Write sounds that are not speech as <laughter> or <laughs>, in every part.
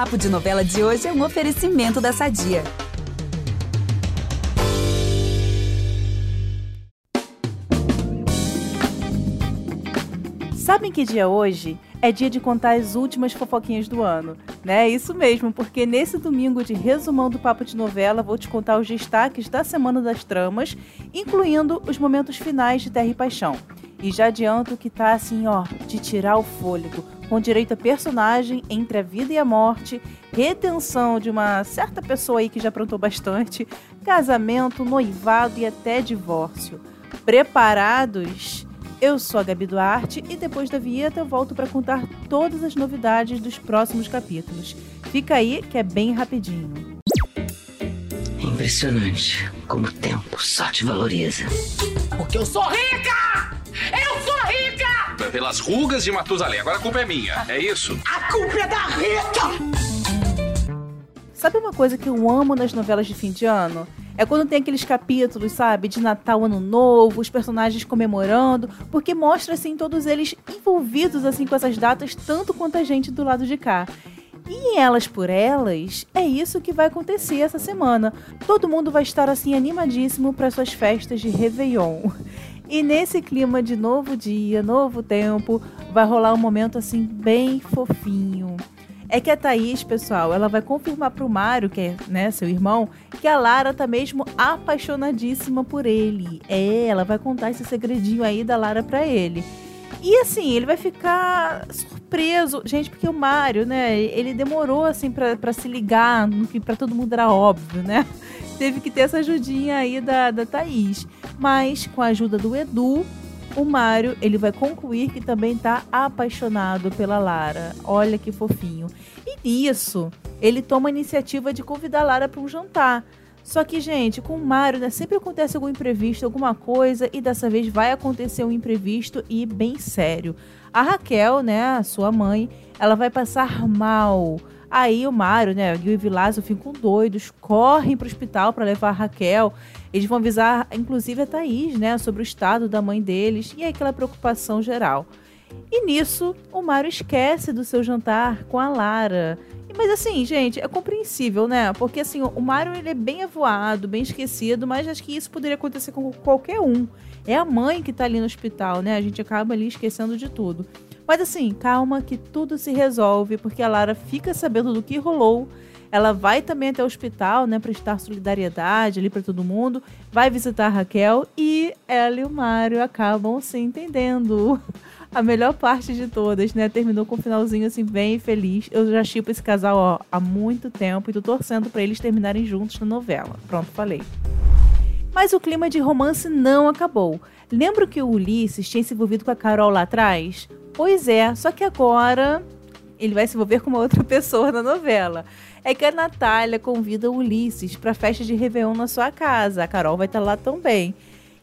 Papo de Novela de hoje é um oferecimento da Sadia. Sabem que dia hoje? É dia de contar as últimas fofoquinhas do ano, né? Isso mesmo, porque nesse domingo de resumão do Papo de Novela, vou te contar os destaques da semana das tramas, incluindo os momentos finais de Terra e Paixão. E já adianto que tá assim, ó, de tirar o fôlego, com direito a personagem entre a vida e a morte, retenção de uma certa pessoa aí que já aprontou bastante, casamento, noivado e até divórcio. Preparados? Eu sou a Gabi Duarte e depois da vinheta eu volto para contar todas as novidades dos próximos capítulos. Fica aí que é bem rapidinho. Impressionante como o tempo só te valoriza. Porque eu sou rica! Eu sou rica! Pelas rugas de Matusalém, agora a culpa é minha, é isso? A culpa é da Rita! Sabe uma coisa que eu amo nas novelas de fim de ano? É quando tem aqueles capítulos, sabe, de Natal, Ano Novo, os personagens comemorando, porque mostra assim todos eles envolvidos assim com essas datas tanto quanto a gente do lado de cá. E elas por elas, é isso que vai acontecer essa semana. Todo mundo vai estar assim animadíssimo para suas festas de Réveillon. E nesse clima de novo dia, novo tempo, vai rolar um momento assim bem fofinho. É que a Thaís, pessoal, ela vai confirmar pro Mário, que é né, seu irmão, que a Lara tá mesmo apaixonadíssima por ele. É, ela vai contar esse segredinho aí da Lara pra ele. E assim, ele vai ficar surpreso. Gente, porque o Mário, né, ele demorou assim para se ligar no que para todo mundo era óbvio, né? Teve que ter essa ajudinha aí da, da Thaís. Mas com a ajuda do Edu, o Mário ele vai concluir que também está apaixonado pela Lara. Olha que fofinho. E nisso, ele toma a iniciativa de convidar a Lara para um jantar. Só que, gente, com o Mário, né, sempre acontece algum imprevisto, alguma coisa, e dessa vez vai acontecer um imprevisto e bem sério. A Raquel, né, a sua mãe, ela vai passar mal. Aí o Mário, né, e o Vilásio ficam doidos, correm para o hospital para levar a Raquel. Eles vão avisar, inclusive, a Thaís, né, sobre o estado da mãe deles e aquela preocupação geral. E nisso, o Mário esquece do seu jantar com a Lara. Mas assim, gente, é compreensível, né? Porque assim, o Mário ele é bem avoado, bem esquecido, mas acho que isso poderia acontecer com qualquer um. É a mãe que tá ali no hospital, né? A gente acaba ali esquecendo de tudo. Mas assim, calma que tudo se resolve, porque a Lara fica sabendo do que rolou. Ela vai também até o hospital, né, prestar solidariedade ali para todo mundo, vai visitar a Raquel e ela e o Mário acabam se entendendo. <laughs> A melhor parte de todas, né? Terminou com um finalzinho assim bem feliz. Eu já chipo esse casal ó, há muito tempo e tô torcendo para eles terminarem juntos na novela. Pronto, falei. Mas o clima de romance não acabou. Lembra que o Ulisses tinha se envolvido com a Carol lá atrás? Pois é, só que agora ele vai se envolver com uma outra <laughs> pessoa na novela. É que a Natália convida o Ulisses para festa de Réveillon na sua casa. A Carol vai estar tá lá também.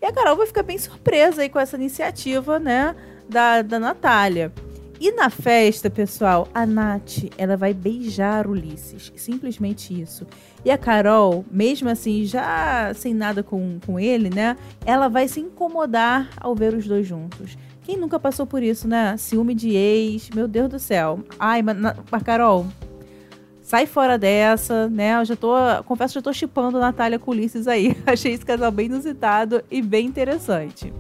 E a Carol vai ficar bem surpresa aí com essa iniciativa, né, da, da Natália. E na festa, pessoal, a Nath, ela vai beijar Ulisses. Simplesmente isso. E a Carol, mesmo assim, já sem nada com, com ele, né? Ela vai se incomodar ao ver os dois juntos. Quem nunca passou por isso, né? Ciúme de ex, meu Deus do céu. Ai, mas, mas Carol, sai fora dessa, né? Eu já tô, confesso, já tô chipando Natália com Ulisses aí. <laughs> Achei esse casal bem inusitado e bem interessante.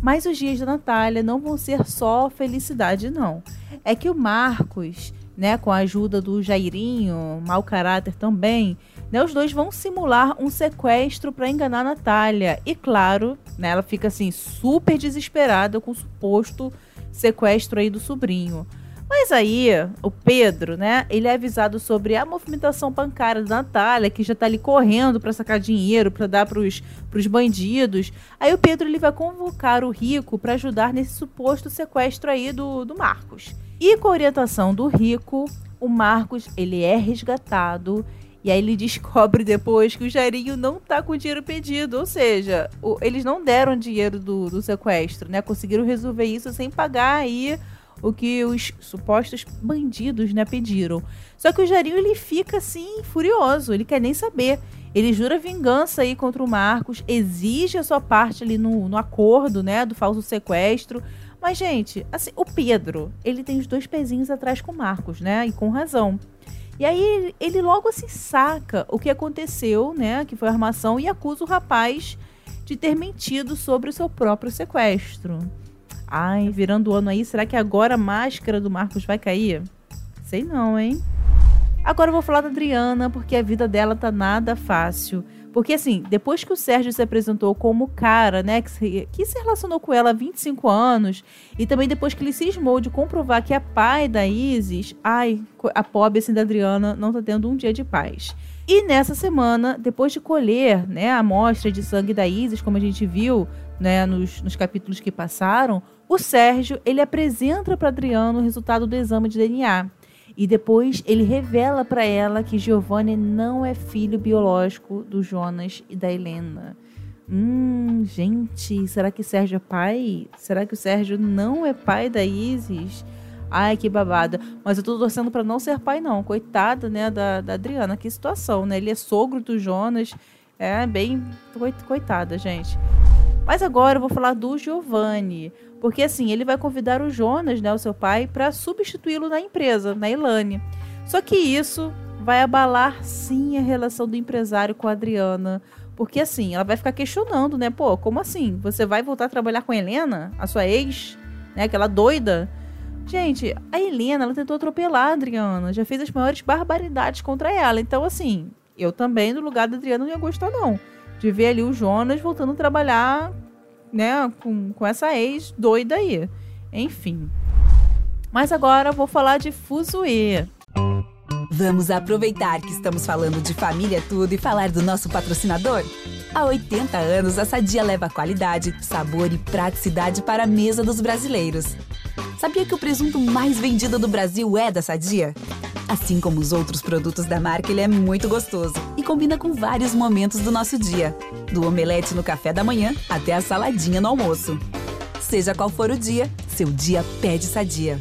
Mas os dias da Natália não vão ser só felicidade, não. É que o Marcos, né, com a ajuda do Jairinho, mau caráter também, né, os dois vão simular um sequestro para enganar Natália. E claro, né, ela fica assim super desesperada com o suposto sequestro aí do sobrinho. Mas aí, o Pedro, né, ele é avisado sobre a movimentação bancária da Natália, que já tá ali correndo para sacar dinheiro, para dar pros, pros bandidos. Aí o Pedro ele vai convocar o Rico para ajudar nesse suposto sequestro aí do, do Marcos. E com a orientação do Rico, o Marcos, ele é resgatado e aí ele descobre depois que o Jairinho não tá com o dinheiro pedido. Ou seja, o, eles não deram dinheiro do, do sequestro, né? Conseguiram resolver isso sem pagar aí o que os supostos bandidos, né, pediram. Só que o Jairinho, ele fica, assim, furioso. Ele quer nem saber. Ele jura vingança aí contra o Marcos, exige a sua parte ali no, no acordo, né, do falso sequestro. Mas, gente, assim, o Pedro, ele tem os dois pezinhos atrás com o Marcos, né? E com razão. E aí ele logo assim saca o que aconteceu, né? Que foi a armação, e acusa o rapaz de ter mentido sobre o seu próprio sequestro. Ai, virando o ano aí, será que agora a máscara do Marcos vai cair? Sei não, hein? Agora eu vou falar da Adriana, porque a vida dela tá nada fácil. Porque, assim, depois que o Sérgio se apresentou como cara, né, que se, que se relacionou com ela há 25 anos, e também depois que ele cismou de comprovar que é pai da Isis, ai, a pobre, assim, da Adriana não tá tendo um dia de paz. E nessa semana, depois de colher, né, a amostra de sangue da Isis, como a gente viu, né, nos, nos capítulos que passaram, o Sérgio, ele apresenta para Adriana o resultado do exame de DNA. E depois ele revela para ela que Giovanni não é filho biológico do Jonas e da Helena. Hum, gente, será que Sérgio é pai? Será que o Sérgio não é pai da Isis? Ai, que babada. Mas eu tô torcendo para não ser pai, não. Coitada, né, da, da Adriana. Que situação, né? Ele é sogro do Jonas. É bem. Coitada, gente. Mas agora eu vou falar do Giovanni. Porque assim, ele vai convidar o Jonas, né, o seu pai, para substituí-lo na empresa, na Elane. Só que isso vai abalar sim a relação do empresário com a Adriana. Porque assim, ela vai ficar questionando, né? Pô, como assim? Você vai voltar a trabalhar com a Helena, a sua ex, né? Aquela doida? Gente, a Helena, ela tentou atropelar a Adriana, já fez as maiores barbaridades contra ela. Então, assim, eu também, no lugar da Adriana, não ia gostar, não. De ver ali o Jonas voltando a trabalhar né, com, com essa ex doida aí. Enfim. Mas agora vou falar de Fuzue. Vamos aproveitar que estamos falando de família tudo e falar do nosso patrocinador? Há 80 anos, a Sadia leva qualidade, sabor e praticidade para a mesa dos brasileiros. Sabia que o presunto mais vendido do Brasil é da Sadia? Assim como os outros produtos da marca, ele é muito gostoso e combina com vários momentos do nosso dia, do omelete no café da manhã até a saladinha no almoço. Seja qual for o dia, seu dia pede sadia.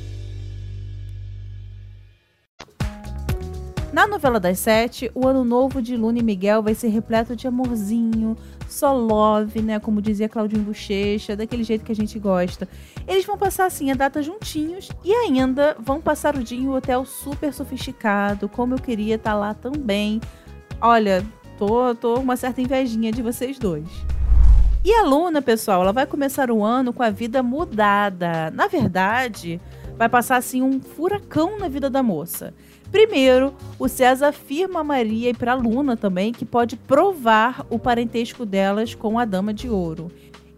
Na novela das sete, o ano novo de Luna e Miguel vai ser repleto de amorzinho, só love, né? Como dizia Claudinho Bochecha, daquele jeito que a gente gosta. Eles vão passar assim a data juntinhos e ainda vão passar o dia em um hotel super sofisticado, como eu queria estar tá lá também. Olha, tô, tô uma certa invejinha de vocês dois. E a Luna, pessoal, ela vai começar o ano com a vida mudada. Na verdade, vai passar assim um furacão na vida da moça. Primeiro, o César afirma a Maria e para Luna também que pode provar o parentesco delas com a Dama de Ouro.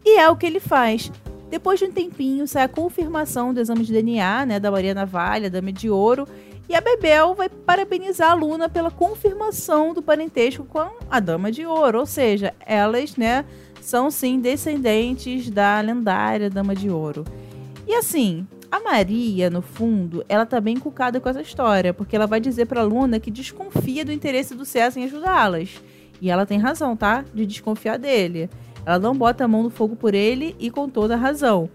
E é o que ele faz. Depois de um tempinho, sai a confirmação do exame de DNA né, da Maria Navalha, Dama de Ouro, e a Bebel vai parabenizar a Luna pela confirmação do parentesco com a Dama de Ouro. Ou seja, elas né, são sim descendentes da lendária Dama de Ouro. E assim, a Maria, no fundo, ela tá bem encucada com essa história, porque ela vai dizer pra Luna que desconfia do interesse do César em ajudá-las. E ela tem razão, tá? De desconfiar dele. Ela não bota a mão no fogo por ele e com toda a razão.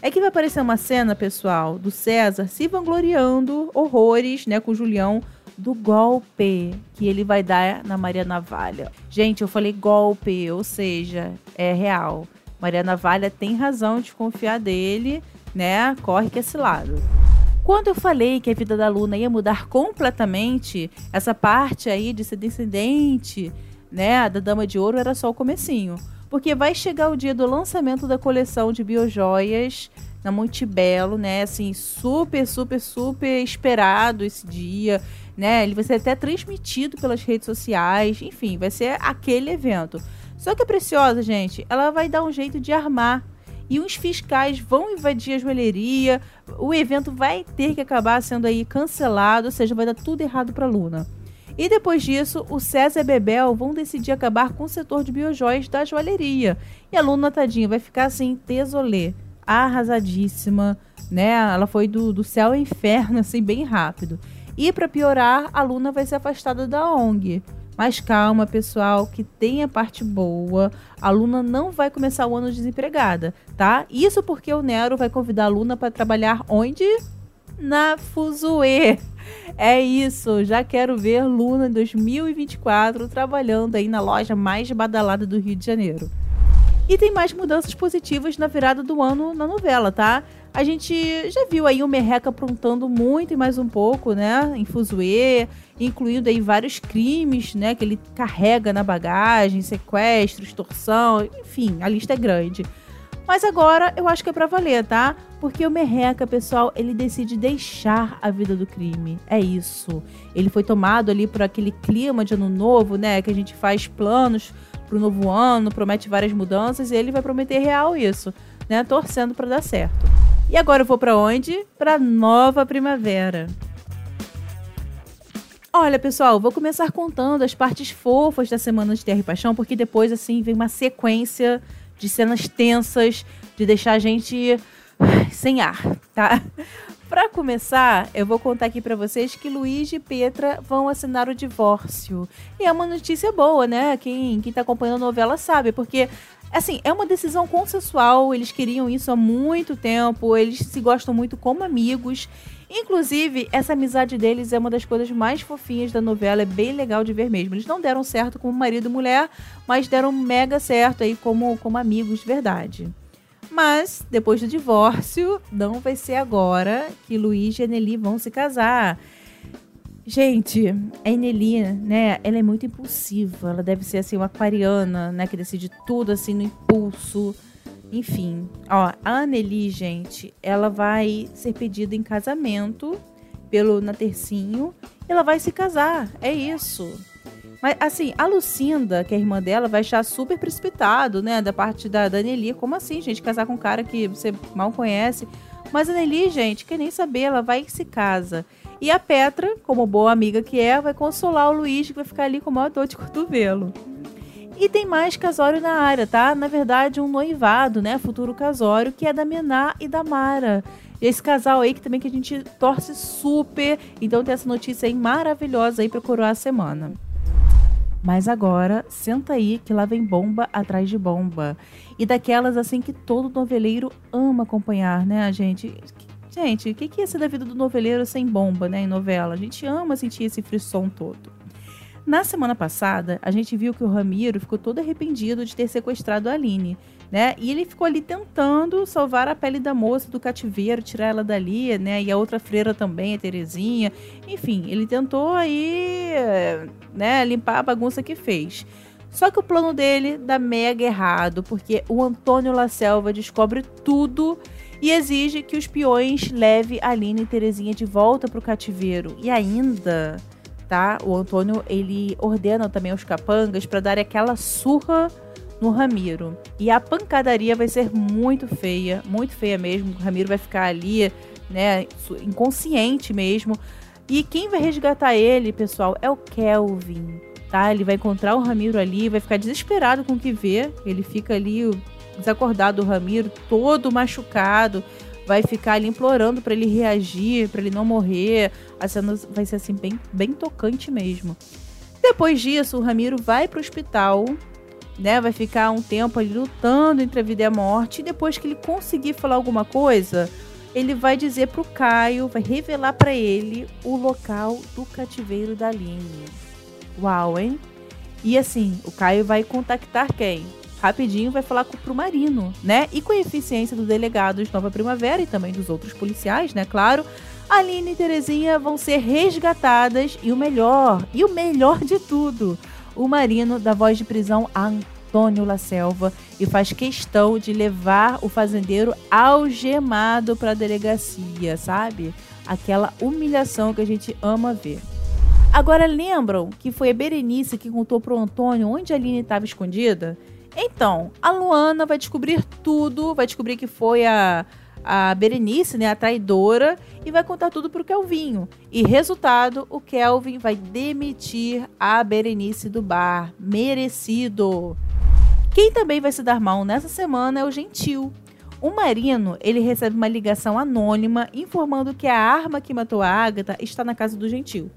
É que vai aparecer uma cena, pessoal, do César se vangloriando horrores, né, com o Julião, do golpe que ele vai dar na Maria Navalha. Gente, eu falei golpe, ou seja, é real. Maria Navalha tem razão de desconfiar dele né? Corre que esse lado. Quando eu falei que a vida da Luna ia mudar completamente, essa parte aí de ser descendente, né, da Dama de Ouro era só o comecinho. Porque vai chegar o dia do lançamento da coleção de biojoias na Monte Belo, né? Assim, super, super, super esperado esse dia, né? Ele vai ser até transmitido pelas redes sociais, enfim, vai ser aquele evento. Só que a Preciosa, gente, ela vai dar um jeito de armar e os fiscais vão invadir a joalheria. O evento vai ter que acabar sendo aí cancelado, ou seja, vai dar tudo errado para Luna. E depois disso, o César e Bebel vão decidir acabar com o setor de biojóias da joalheria. E a Luna, tadinha, vai ficar assim, tesolê, arrasadíssima, né? Ela foi do, do céu ao inferno, assim, bem rápido. E para piorar, a Luna vai ser afastada da ONG. Mas calma, pessoal, que tem a parte boa. A Luna não vai começar o ano desempregada, tá? Isso porque o Nero vai convidar a Luna para trabalhar onde? Na Fuzue. É isso, já quero ver Luna em 2024 trabalhando aí na loja mais badalada do Rio de Janeiro. E tem mais mudanças positivas na virada do ano na novela, tá? A gente já viu aí o Merreca aprontando muito e mais um pouco, né? Em Fuzue, incluindo aí vários crimes, né? Que ele carrega na bagagem, sequestro, extorsão, enfim, a lista é grande. Mas agora eu acho que é pra valer, tá? Porque o Merreca, pessoal, ele decide deixar a vida do crime. É isso. Ele foi tomado ali por aquele clima de ano novo, né? Que a gente faz planos pro novo ano, promete várias mudanças e ele vai prometer real isso, né? Torcendo para dar certo. E agora eu vou para onde? Para nova primavera. Olha, pessoal, vou começar contando as partes fofas da semana de Terra e Paixão, porque depois assim vem uma sequência de cenas tensas, de deixar a gente sem ar, tá? <laughs> Para começar, eu vou contar aqui para vocês que Luiz e Petra vão assinar o divórcio. E é uma notícia boa, né? Quem, quem tá acompanhando a novela sabe, porque assim, é uma decisão consensual, eles queriam isso há muito tempo, eles se gostam muito como amigos. Inclusive, essa amizade deles é uma das coisas mais fofinhas da novela, é bem legal de ver mesmo. Eles não deram certo como marido e mulher, mas deram mega certo aí como, como amigos de verdade. Mas, depois do divórcio, não vai ser agora que Luiz e a Nelly vão se casar. Gente, a Eneli, né, ela é muito impulsiva. Ela deve ser, assim, uma aquariana, né, que decide tudo, assim, no impulso. Enfim, ó, a Anneli, gente, ela vai ser pedida em casamento pelo Natercinho. Ela vai se casar, é isso. Mas, assim, a Lucinda, que é a irmã dela, vai achar super precipitado, né, da parte da, da. Como assim, gente, casar com um cara que você mal conhece? Mas a Nelly, gente, quer nem saber, ela vai e se casa. E a Petra, como boa amiga que é, vai consolar o Luiz, que vai ficar ali com maior dor de cotovelo. E tem mais casório na área, tá? Na verdade, um noivado, né? Futuro casório, que é da Mená e da Mara. Esse casal aí que também que a gente torce super. Então tem essa notícia aí maravilhosa aí pra coroar a semana. Mas agora, senta aí que lá vem bomba atrás de bomba. E daquelas assim que todo noveleiro ama acompanhar, né, gente? Gente, o que, que ia ser da vida do noveleiro sem bomba, né, em novela? A gente ama sentir esse frisson todo. Na semana passada, a gente viu que o Ramiro ficou todo arrependido de ter sequestrado a Aline, né? E ele ficou ali tentando salvar a pele da moça do cativeiro, tirar ela dali, né? E a outra freira também, a Terezinha. Enfim, ele tentou aí, né, limpar a bagunça que fez. Só que o plano dele dá mega errado, porque o Antônio La Selva descobre tudo e exige que os peões leve Aline e Terezinha de volta para o cativeiro. E ainda, tá? O Antônio ele ordena também aos capangas para dar aquela surra no Ramiro. E a pancadaria vai ser muito feia, muito feia mesmo. O Ramiro vai ficar ali, né, inconsciente mesmo. E quem vai resgatar ele, pessoal, é o Kelvin, tá? Ele vai encontrar o Ramiro ali, vai ficar desesperado com o que vê. Ele fica ali desacordado, o Ramiro, todo machucado. Vai ficar ali implorando para ele reagir, para ele não morrer. A cena vai ser assim, bem, bem tocante mesmo. Depois disso, o Ramiro vai para o hospital né? Vai ficar um tempo ali lutando entre a vida e a morte. E depois que ele conseguir falar alguma coisa, ele vai dizer pro Caio, vai revelar para ele o local do cativeiro da Aline. Uau, hein? E assim, o Caio vai contactar quem? Rapidinho vai falar pro Marino, né? E com a eficiência do delegado de Nova Primavera e também dos outros policiais, né? Claro, Aline e Terezinha vão ser resgatadas e o melhor, e o melhor de tudo, o Marino dá voz de prisão Antônio La Selva e faz questão de levar o fazendeiro algemado para a delegacia, sabe? Aquela humilhação que a gente ama ver. Agora lembram que foi a Berenice que contou pro Antônio onde a Aline estava escondida? Então, a Luana vai descobrir tudo, vai descobrir que foi a a Berenice, né, a traidora, e vai contar tudo pro Kelvinho. E resultado, o Kelvin vai demitir a Berenice do bar. Merecido. Quem também vai se dar mal nessa semana é o Gentil. O Marino, ele recebe uma ligação anônima informando que a arma que matou a Agatha está na casa do Gentil.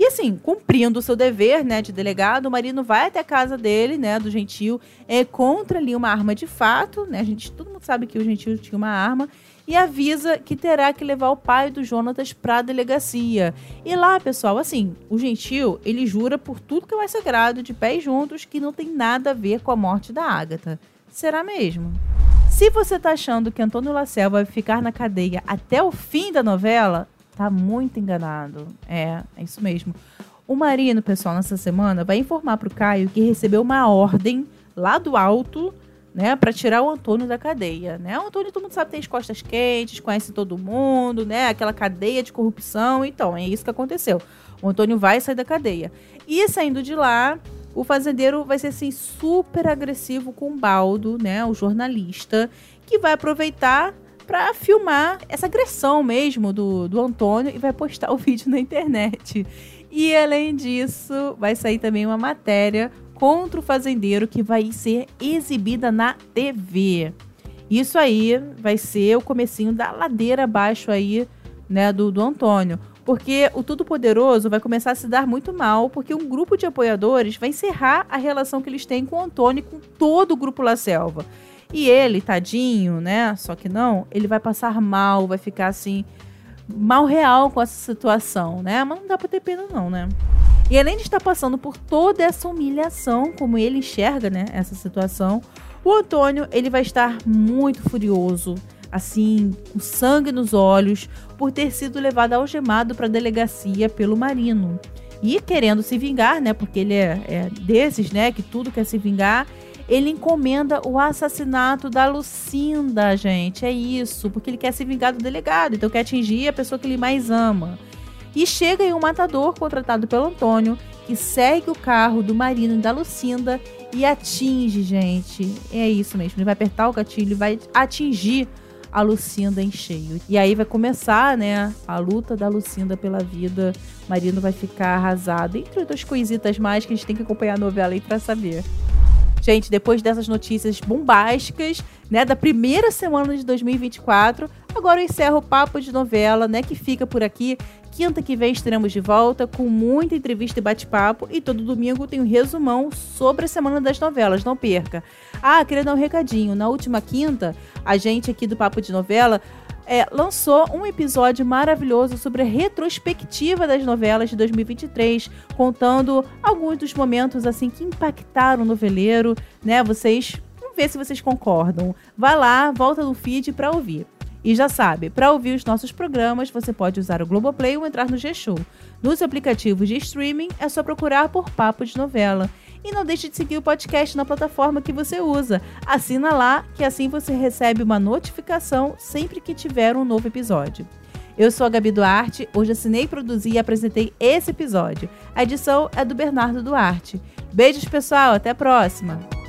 E assim, cumprindo o seu dever, né, de delegado, o Marino vai até a casa dele, né, do Gentil, é, contra ali uma arma de fato, né, a gente, todo mundo sabe que o Gentil tinha uma arma, e avisa que terá que levar o pai do Jonatas para a delegacia. E lá, pessoal, assim, o Gentil, ele jura por tudo que é mais sagrado, de pés juntos, que não tem nada a ver com a morte da Agatha. Será mesmo? Se você tá achando que Antônio Lacel vai ficar na cadeia até o fim da novela, tá muito enganado. É, é isso mesmo. O Marino, pessoal, nessa semana vai informar pro Caio que recebeu uma ordem lá do alto, né, para tirar o Antônio da cadeia, né? O Antônio todo mundo sabe tem as costas quentes, conhece todo mundo, né? Aquela cadeia de corrupção, então é isso que aconteceu. O Antônio vai sair da cadeia. E saindo de lá, o fazendeiro vai ser assim super agressivo com o Baldo, né, o jornalista, que vai aproveitar para filmar essa agressão mesmo do, do Antônio e vai postar o <laughs> vídeo na internet. E além disso, vai sair também uma matéria contra o fazendeiro que vai ser exibida na TV. Isso aí vai ser o comecinho da ladeira abaixo aí, né, do, do Antônio. Porque o Tudo Poderoso vai começar a se dar muito mal, porque um grupo de apoiadores vai encerrar a relação que eles têm com o Antônio e com todo o grupo La Selva. E ele, tadinho, né? Só que não, ele vai passar mal, vai ficar assim, mal real com essa situação, né? Mas não dá pra ter pena, não, né? E além de estar passando por toda essa humilhação, como ele enxerga, né, essa situação, o Antônio, ele vai estar muito furioso, assim, com sangue nos olhos, por ter sido levado algemado para a delegacia pelo Marino. E querendo se vingar, né, porque ele é, é desses, né, que tudo quer se vingar, ele encomenda o assassinato da Lucinda, gente. É isso, porque ele quer se vingar do delegado, então quer atingir a pessoa que ele mais ama. E chega aí um matador contratado pelo Antônio, que segue o carro do Marino e da Lucinda e atinge, gente. É isso mesmo, ele vai apertar o gatilho e vai atingir a Lucinda em cheio. E aí vai começar, né, a luta da Lucinda pela vida. Marino vai ficar arrasado, entre outras coisitas mais que a gente tem que acompanhar a novela aí pra saber. Gente, depois dessas notícias bombásticas, né, da primeira semana de 2024, agora eu encerro o papo de novela, né, que fica por aqui. Quinta que vem estaremos de volta com muita entrevista e bate-papo. E todo domingo tem um resumão sobre a semana das novelas. Não perca. Ah, queria dar um recadinho. Na última quinta, a gente aqui do Papo de Novela é, lançou um episódio maravilhoso sobre a retrospectiva das novelas de 2023, contando alguns dos momentos assim que impactaram o noveleiro, né? Vocês, vamos ver se vocês concordam. Vá lá, volta no feed para ouvir. E já sabe, para ouvir os nossos programas, você pode usar o Globoplay ou entrar no G-Show. Nos aplicativos de streaming, é só procurar por Papo de Novela. E não deixe de seguir o podcast na plataforma que você usa. Assina lá, que assim você recebe uma notificação sempre que tiver um novo episódio. Eu sou a Gabi Duarte, hoje assinei, produzi e apresentei esse episódio. A edição é do Bernardo Duarte. Beijos, pessoal, até a próxima!